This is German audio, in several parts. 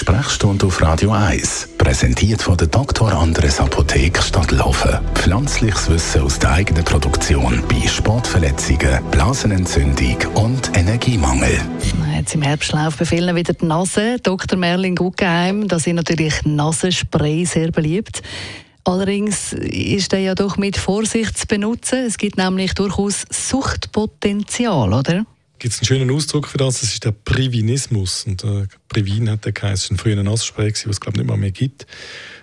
Sprechstunde auf Radio 1, präsentiert von der Dr. Andres Apotheke Stadtlaufen. Pflanzliches Wissen aus der eigenen Produktion bei Sportverletzungen, Blasenentzündung und Energiemangel. Jetzt im Herbst läuft bei vielen wieder die Nase. Dr. Merlin Guggenheim, da sind natürlich Nasenspray sehr beliebt. Allerdings ist der ja doch mit Vorsicht zu benutzen. Es gibt nämlich durchaus Suchtpotenzial, oder? Gibt es einen schönen Ausdruck für das, das ist der Privinismus. Und äh, Privin hat der geheißen, früher ein Nasenspray, was es glaube nicht mehr, mehr gibt.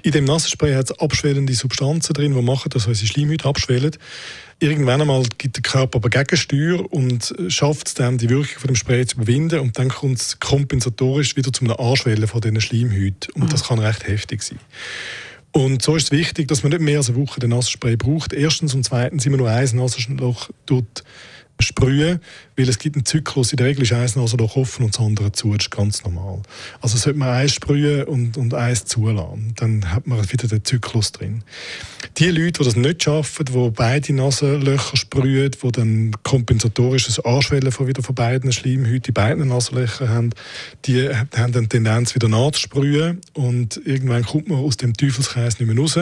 In dem Nasenspray hat es abschwellende Substanzen drin, die machen, dass unsere Schleimhäute abschwellen. Irgendwann einmal gibt der Körper aber Gegensteuer und schafft es dann, die Wirkung von dem Spray zu überwinden und dann kommt es kompensatorisch wieder zu einem Anschwellen von diesen Schleimhäuten. Und mhm. das kann recht heftig sein. Und so ist es wichtig, dass man nicht mehr als eine Woche den Nasenspray braucht. Erstens und zweitens immer nur ein Nasenloch dort sprühen, weil es gibt einen Zyklus, in der Regel ist eins Nasenloch offen und das andere zu, das ist ganz normal. Also sollte man eins sprühen und, und eins zulassen, dann hat man wieder den Zyklus drin. Die Leute, die das nicht schaffen, die beide Nasenlöcher sprühen, die dann kompensatorisches Anschwellen von wieder von beiden Schleimhäuten in beiden Nasenlöchern haben, die haben dann die Tendenz, wieder nachzusprühen und irgendwann kommt man aus dem Teufelskreis nicht mehr raus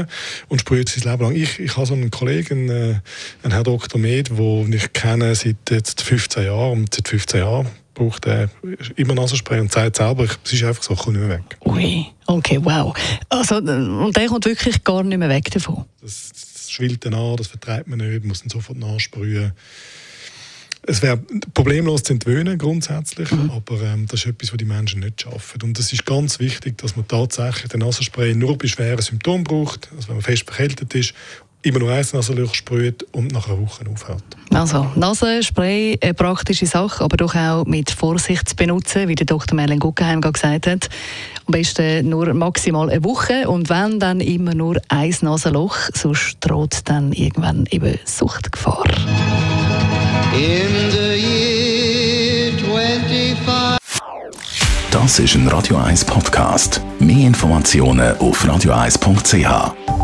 und sprüht sein Leben lang. Ich, ich habe so einen Kollegen, äh, einen Herr Dr. Med, den ich kenne seit jetzt 15 Jahren und seit 15 Jahren braucht er immer Nasenspray und sagt selber, es ist einfach so, ich komme nicht mehr weg. Ui, okay, wow. Also, und der kommt wirklich gar nicht mehr weg davon? Das, das schwillt dann an, das vertreibt man nicht, muss dann sofort nachsprühen. Es wäre problemlos zu entwöhnen grundsätzlich, mhm. aber ähm, das ist etwas, was die Menschen nicht schaffen. Und es ist ganz wichtig, dass man tatsächlich den Nasenspray nur bei schweren Symptomen braucht, also wenn man fest verkältet ist immer nur eins Nasenloch sprüht und nach einer Woche aufhört. Also, Nasenspray, eine praktische Sache, aber doch auch mit Vorsicht zu benutzen, wie der Dr. Merlin Guggenheim gesagt hat. Am besten nur maximal eine Woche und wenn, dann immer nur ein Nasenloch, sonst droht dann irgendwann eben Suchtgefahr. Das ist ein Radio 1 Podcast. Mehr Informationen auf radio1.ch.